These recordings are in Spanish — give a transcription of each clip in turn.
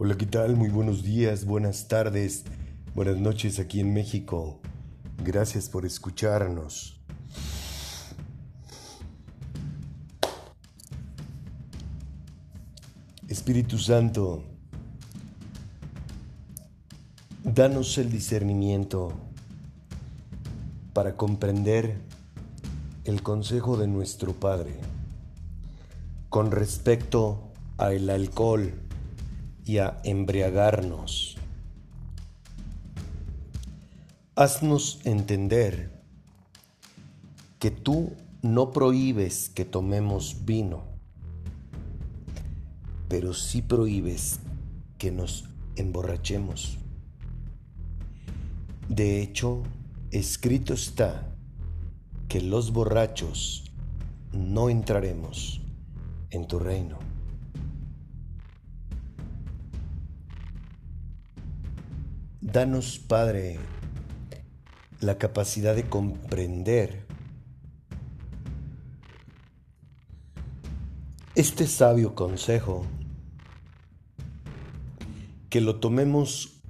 Hola, ¿qué tal? Muy buenos días, buenas tardes, buenas noches aquí en México. Gracias por escucharnos. Espíritu Santo, danos el discernimiento para comprender el consejo de nuestro Padre con respecto al alcohol a embriagarnos. Haznos entender que tú no prohíbes que tomemos vino, pero sí prohíbes que nos emborrachemos. De hecho, escrito está que los borrachos no entraremos en tu reino. Danos, Padre, la capacidad de comprender este sabio consejo, que lo tomemos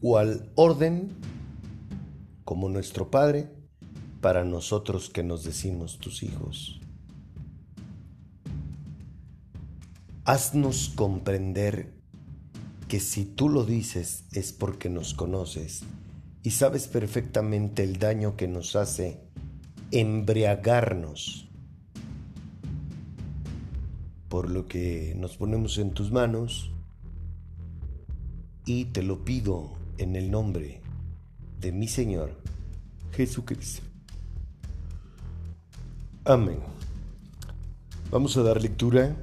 cual orden como nuestro Padre para nosotros que nos decimos tus hijos. Haznos comprender que si tú lo dices es porque nos conoces y sabes perfectamente el daño que nos hace embriagarnos. Por lo que nos ponemos en tus manos y te lo pido en el nombre de mi Señor Jesucristo. Amén. Vamos a dar lectura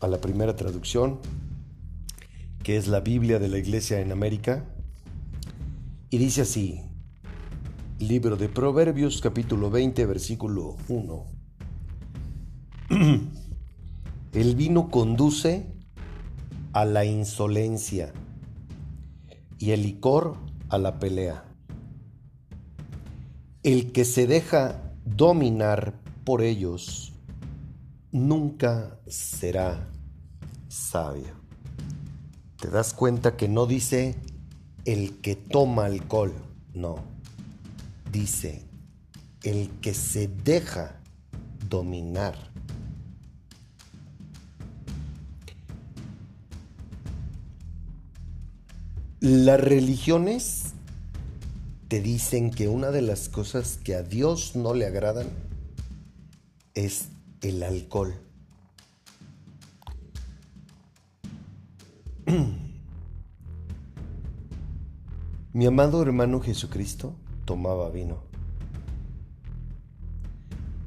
a la primera traducción que es la Biblia de la Iglesia en América, y dice así, libro de Proverbios capítulo 20 versículo 1. El vino conduce a la insolencia y el licor a la pelea. El que se deja dominar por ellos nunca será sabio te das cuenta que no dice el que toma alcohol, no. Dice el que se deja dominar. Las religiones te dicen que una de las cosas que a Dios no le agradan es el alcohol. Mi amado hermano Jesucristo tomaba vino,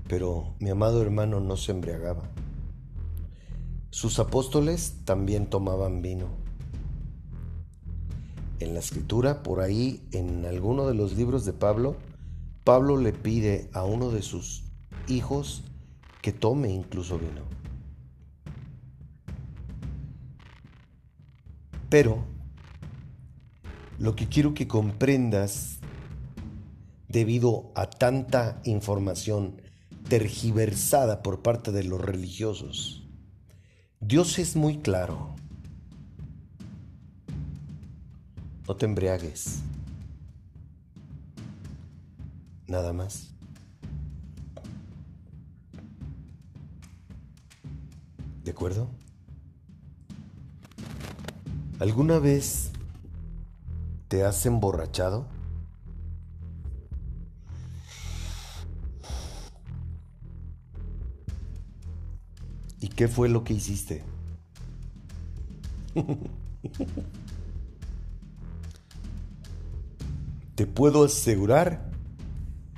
pero mi amado hermano no se embriagaba. Sus apóstoles también tomaban vino. En la escritura, por ahí, en alguno de los libros de Pablo, Pablo le pide a uno de sus hijos que tome incluso vino. Pero lo que quiero que comprendas, debido a tanta información tergiversada por parte de los religiosos, Dios es muy claro. No te embriagues. Nada más. ¿De acuerdo? ¿Alguna vez te has emborrachado? ¿Y qué fue lo que hiciste? Te puedo asegurar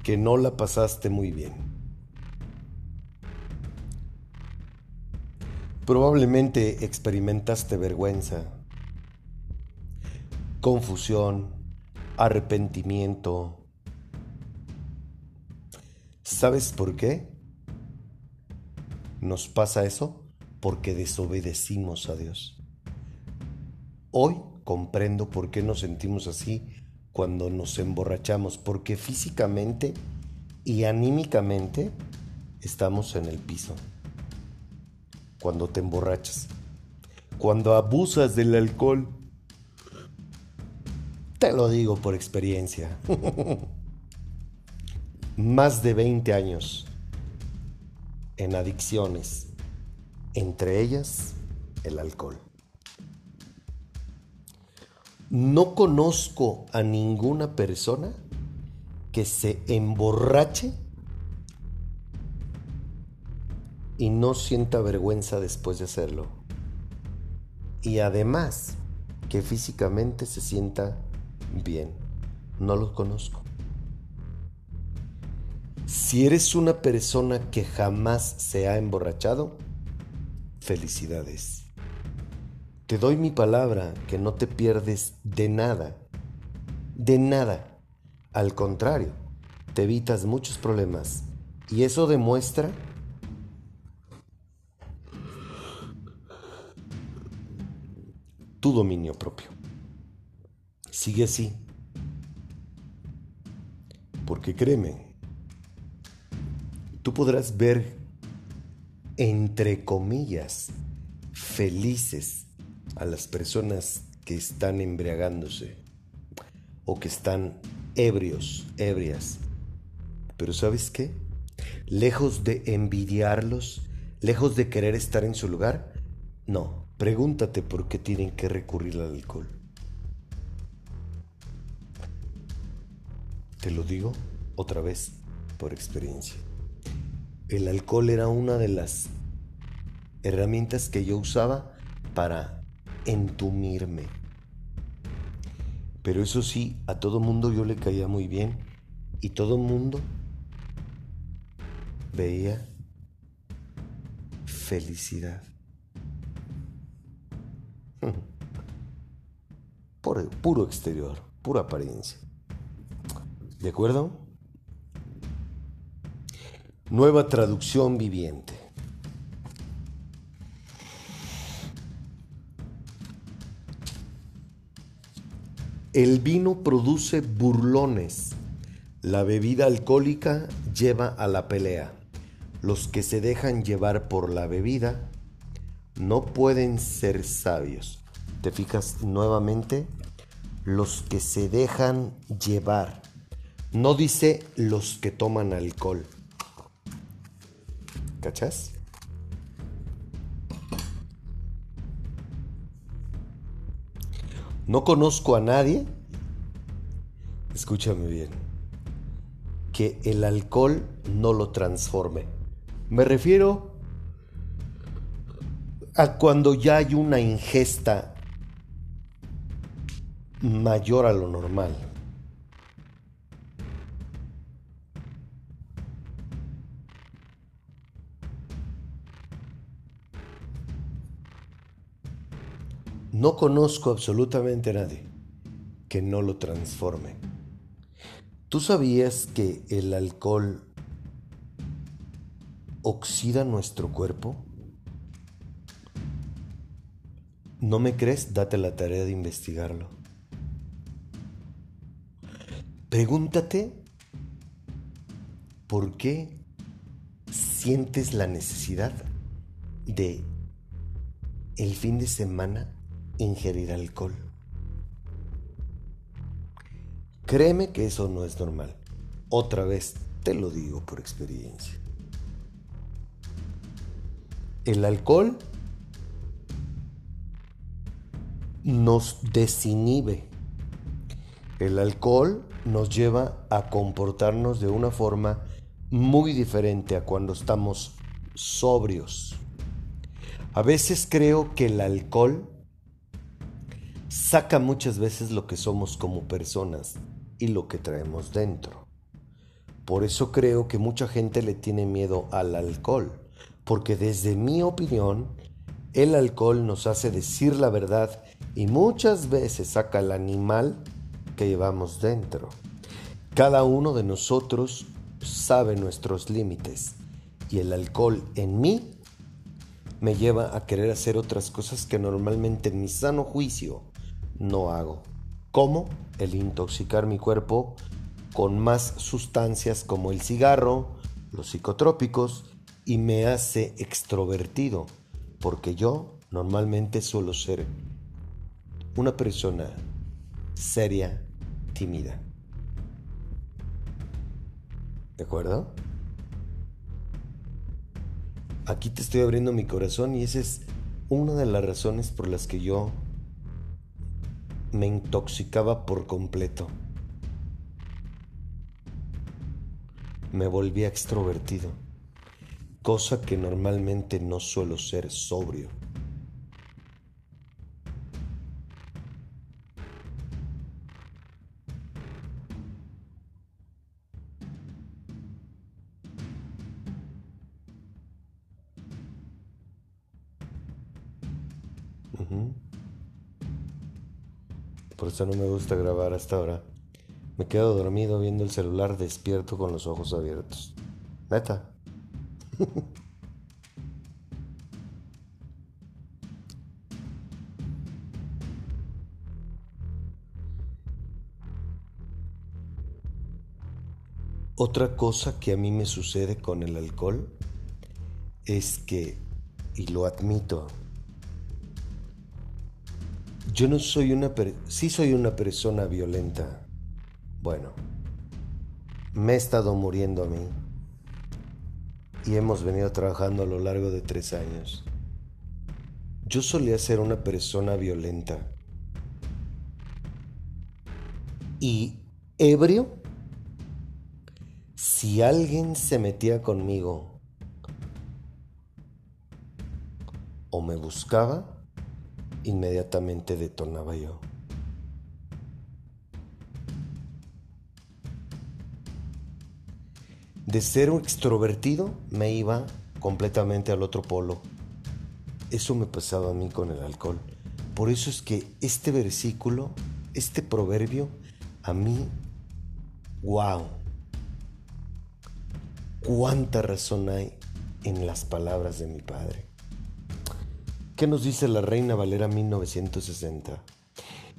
que no la pasaste muy bien. Probablemente experimentaste vergüenza confusión, arrepentimiento. ¿Sabes por qué? Nos pasa eso porque desobedecimos a Dios. Hoy comprendo por qué nos sentimos así cuando nos emborrachamos, porque físicamente y anímicamente estamos en el piso. Cuando te emborrachas. cuando abusas del alcohol. Te lo digo por experiencia. Más de 20 años en adicciones, entre ellas el alcohol. No conozco a ninguna persona que se emborrache y no sienta vergüenza después de hacerlo. Y además que físicamente se sienta bien. No los conozco. Si eres una persona que jamás se ha emborrachado, felicidades. Te doy mi palabra que no te pierdes de nada. De nada. Al contrario, te evitas muchos problemas. Y eso demuestra tu dominio propio. Sigue así. Porque créeme, tú podrás ver, entre comillas, felices a las personas que están embriagándose o que están ebrios, ebrias. Pero ¿sabes qué? Lejos de envidiarlos, lejos de querer estar en su lugar, no, Pregúntate por qué tienen que recurrir al alcohol. Te lo digo otra vez por experiencia. El alcohol era una de las herramientas que yo usaba para entumirme. Pero eso sí, a todo mundo yo le caía muy bien y todo mundo veía felicidad. Por puro exterior, pura apariencia. ¿De acuerdo? Nueva traducción viviente. El vino produce burlones. La bebida alcohólica lleva a la pelea. Los que se dejan llevar por la bebida no pueden ser sabios. ¿Te fijas nuevamente? Los que se dejan llevar. No dice los que toman alcohol. ¿Cachas? No conozco a nadie, escúchame bien, que el alcohol no lo transforme. Me refiero a cuando ya hay una ingesta mayor a lo normal. No conozco absolutamente nadie que no lo transforme. ¿Tú sabías que el alcohol oxida nuestro cuerpo? ¿No me crees? Date la tarea de investigarlo. Pregúntate por qué sientes la necesidad de el fin de semana ingerir alcohol. Créeme que eso no es normal. Otra vez te lo digo por experiencia. El alcohol nos desinhibe. El alcohol nos lleva a comportarnos de una forma muy diferente a cuando estamos sobrios. A veces creo que el alcohol saca muchas veces lo que somos como personas y lo que traemos dentro. Por eso creo que mucha gente le tiene miedo al alcohol, porque desde mi opinión, el alcohol nos hace decir la verdad y muchas veces saca el animal que llevamos dentro. Cada uno de nosotros sabe nuestros límites y el alcohol en mí me lleva a querer hacer otras cosas que normalmente en mi sano juicio no hago, como el intoxicar mi cuerpo con más sustancias como el cigarro, los psicotrópicos y me hace extrovertido, porque yo normalmente suelo ser una persona seria, tímida. ¿De acuerdo? Aquí te estoy abriendo mi corazón y esa es una de las razones por las que yo me intoxicaba por completo. Me volvía extrovertido, cosa que normalmente no suelo ser sobrio. Eso no me gusta grabar hasta ahora. Me quedo dormido viendo el celular despierto con los ojos abiertos. Neta. Otra cosa que a mí me sucede con el alcohol es que, y lo admito, yo no soy una... sí soy una persona violenta. Bueno, me he estado muriendo a mí. Y hemos venido trabajando a lo largo de tres años. Yo solía ser una persona violenta. Y ebrio, si alguien se metía conmigo o me buscaba, inmediatamente detonaba yo. De ser un extrovertido me iba completamente al otro polo. Eso me pasaba a mí con el alcohol. Por eso es que este versículo, este proverbio, a mí, wow, cuánta razón hay en las palabras de mi padre. ¿Qué nos dice la Reina Valera 1960?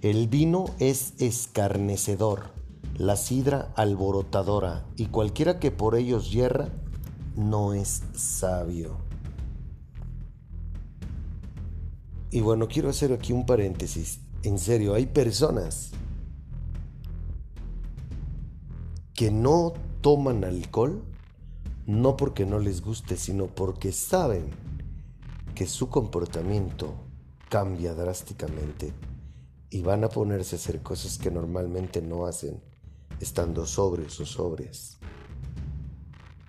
El vino es escarnecedor, la sidra alborotadora, y cualquiera que por ellos hierra no es sabio. Y bueno, quiero hacer aquí un paréntesis. En serio, hay personas que no toman alcohol no porque no les guste, sino porque saben que su comportamiento cambia drásticamente y van a ponerse a hacer cosas que normalmente no hacen estando sobrios o sobrias.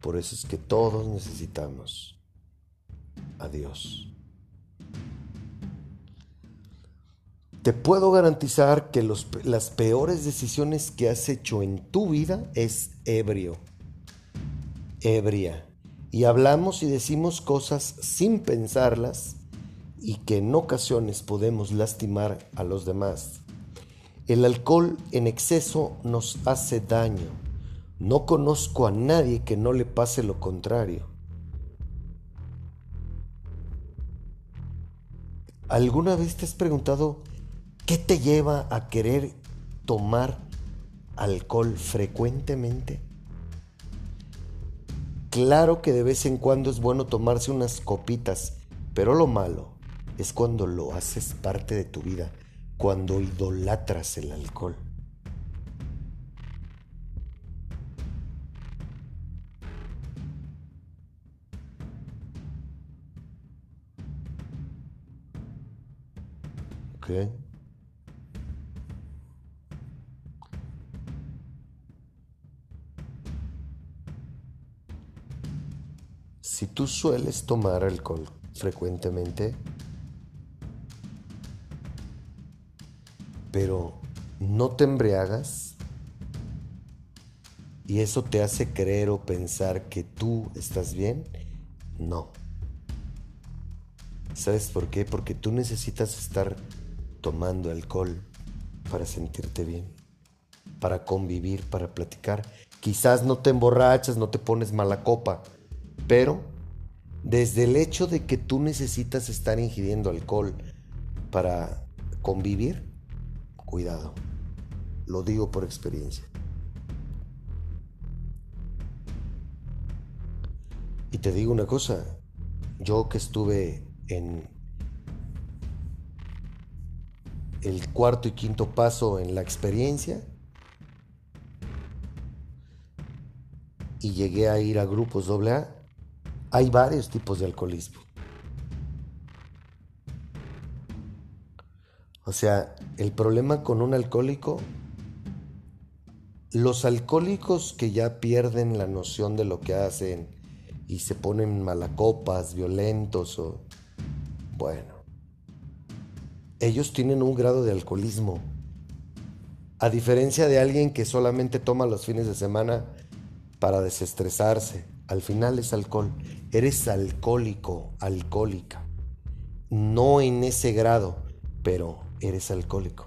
Por eso es que todos necesitamos a Dios. Te puedo garantizar que las peores decisiones que has hecho en tu vida es ebrio, ebria y hablamos y decimos cosas sin pensarlas y que en ocasiones podemos lastimar a los demás. El alcohol en exceso nos hace daño. No conozco a nadie que no le pase lo contrario. ¿Alguna vez te has preguntado qué te lleva a querer tomar alcohol frecuentemente? Claro que de vez en cuando es bueno tomarse unas copitas, pero lo malo es cuando lo haces parte de tu vida, cuando idolatras el alcohol. Okay. Tú sueles tomar alcohol frecuentemente, pero no te embriagas y eso te hace creer o pensar que tú estás bien, no. ¿Sabes por qué? Porque tú necesitas estar tomando alcohol para sentirte bien, para convivir, para platicar. Quizás no te emborrachas, no te pones mala copa, pero desde el hecho de que tú necesitas estar ingiriendo alcohol para convivir, cuidado. Lo digo por experiencia. Y te digo una cosa, yo que estuve en el cuarto y quinto paso en la experiencia y llegué a ir a grupos AA, hay varios tipos de alcoholismo. O sea, el problema con un alcohólico, los alcohólicos que ya pierden la noción de lo que hacen y se ponen malacopas, violentos o... Bueno, ellos tienen un grado de alcoholismo. A diferencia de alguien que solamente toma los fines de semana para desestresarse. Al final es alcohol. Eres alcohólico, alcohólica. No en ese grado, pero eres alcohólico.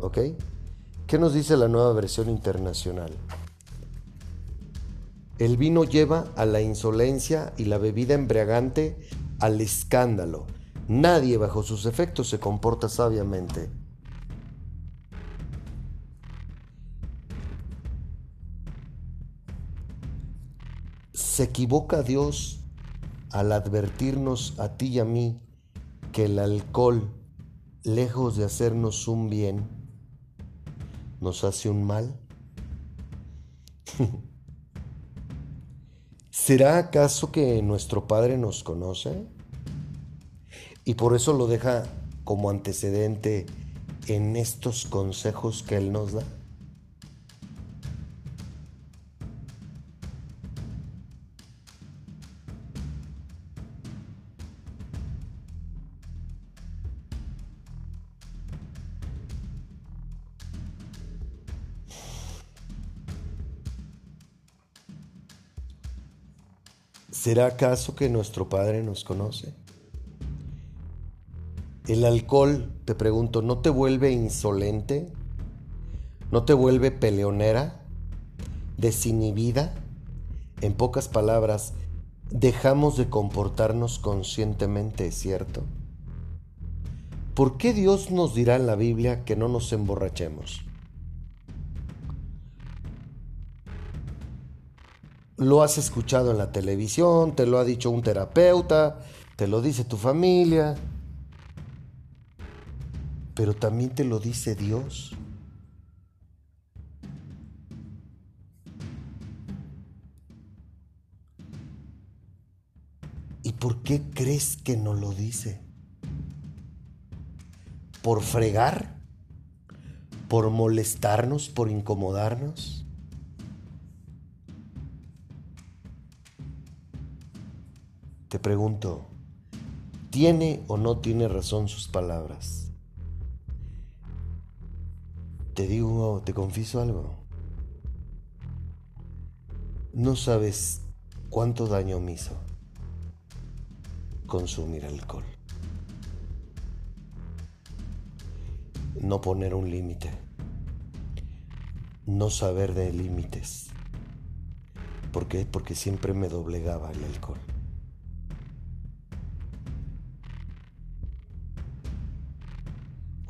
¿Ok? ¿Qué nos dice la nueva versión internacional? El vino lleva a la insolencia y la bebida embriagante al escándalo. Nadie bajo sus efectos se comporta sabiamente. Se equivoca Dios al advertirnos a ti y a mí que el alcohol, lejos de hacernos un bien, nos hace un mal. ¿Será acaso que nuestro Padre nos conoce? Y por eso lo deja como antecedente en estos consejos que Él nos da. ¿Será acaso que nuestro Padre nos conoce? ¿El alcohol, te pregunto, no te vuelve insolente? ¿No te vuelve peleonera? ¿Desinhibida? En pocas palabras, dejamos de comportarnos conscientemente, ¿cierto? ¿Por qué Dios nos dirá en la Biblia que no nos emborrachemos? Lo has escuchado en la televisión, te lo ha dicho un terapeuta, te lo dice tu familia, pero también te lo dice Dios. ¿Y por qué crees que no lo dice? ¿Por fregar? ¿Por molestarnos? ¿Por incomodarnos? Pregunto, ¿tiene o no tiene razón sus palabras? Te digo, te confieso algo. No sabes cuánto daño me hizo consumir alcohol. No poner un límite. No saber de límites. ¿Por qué? Porque siempre me doblegaba el alcohol.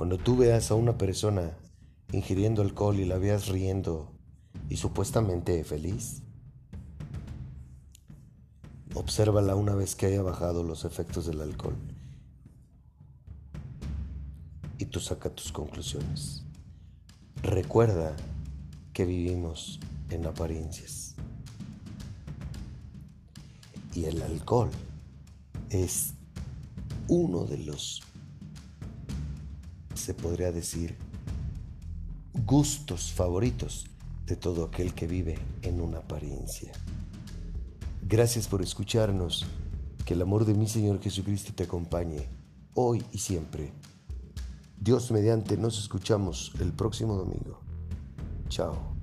Cuando tú veas a una persona ingiriendo alcohol y la veas riendo y supuestamente feliz, obsérvala una vez que haya bajado los efectos del alcohol y tú saca tus conclusiones. Recuerda que vivimos en apariencias. Y el alcohol es uno de los se podría decir, gustos favoritos de todo aquel que vive en una apariencia. Gracias por escucharnos. Que el amor de mi Señor Jesucristo te acompañe hoy y siempre. Dios mediante nos escuchamos el próximo domingo. Chao.